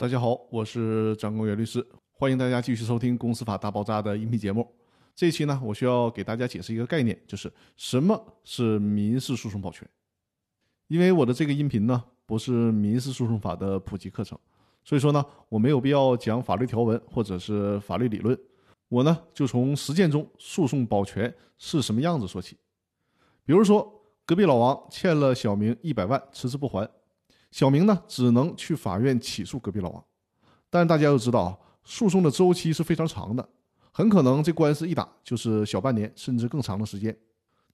大家好，我是张公元律师，欢迎大家继续收听《公司法大爆炸》的音频节目。这期呢，我需要给大家解释一个概念，就是什么是民事诉讼保全。因为我的这个音频呢，不是民事诉讼法的普及课程，所以说呢，我没有必要讲法律条文或者是法律理论。我呢，就从实践中诉讼保全是什么样子说起。比如说，隔壁老王欠了小明一百万，迟迟不还。小明呢，只能去法院起诉隔壁老王，但大家要知道啊，诉讼的周期是非常长的，很可能这官司一打就是小半年甚至更长的时间。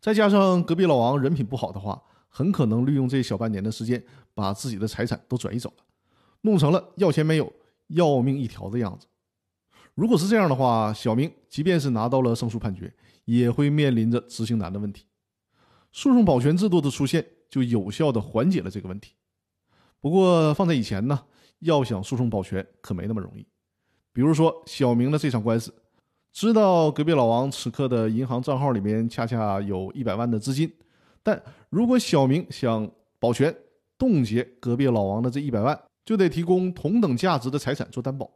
再加上隔壁老王人品不好的话，很可能利用这小半年的时间，把自己的财产都转移走了，弄成了要钱没有，要命一条的样子。如果是这样的话，小明即便是拿到了胜诉判决，也会面临着执行难的问题。诉讼保全制度的出现，就有效的缓解了这个问题。不过放在以前呢，要想诉讼保全可没那么容易。比如说小明的这场官司，知道隔壁老王此刻的银行账号里面恰恰有一百万的资金，但如果小明想保全冻结隔壁老王的这一百万，就得提供同等价值的财产做担保。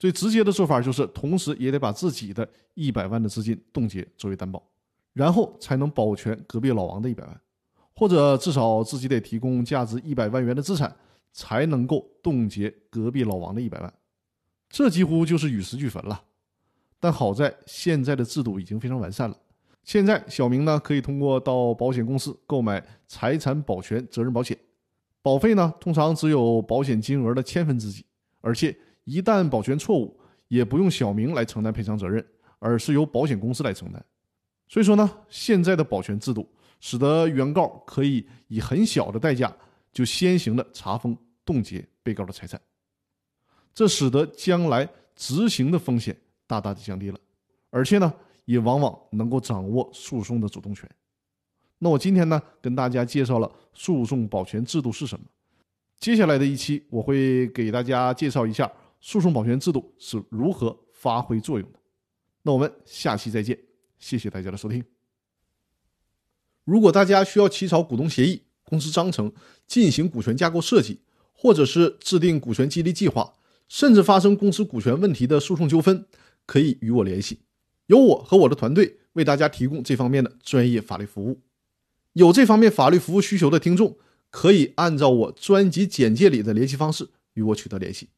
最直接的做法就是，同时也得把自己的一百万的资金冻结作为担保，然后才能保全隔壁老王的一百万。或者至少自己得提供价值一百万元的资产，才能够冻结隔壁老王的一百万，这几乎就是与时俱焚了。但好在现在的制度已经非常完善了。现在小明呢可以通过到保险公司购买财产保全责任保险，保费呢通常只有保险金额的千分之几，而且一旦保全错误，也不用小明来承担赔偿责任，而是由保险公司来承担。所以说呢，现在的保全制度。使得原告可以以很小的代价就先行的查封冻结被告的财产，这使得将来执行的风险大大的降低了，而且呢，也往往能够掌握诉讼的主动权。那我今天呢，跟大家介绍了诉讼保全制度是什么，接下来的一期我会给大家介绍一下诉讼保全制度是如何发挥作用的。那我们下期再见，谢谢大家的收听。如果大家需要起草股东协议、公司章程、进行股权架构设计，或者是制定股权激励计划，甚至发生公司股权问题的诉讼纠纷，可以与我联系，由我和我的团队为大家提供这方面的专业法律服务。有这方面法律服务需求的听众，可以按照我专辑简介里的联系方式与我取得联系。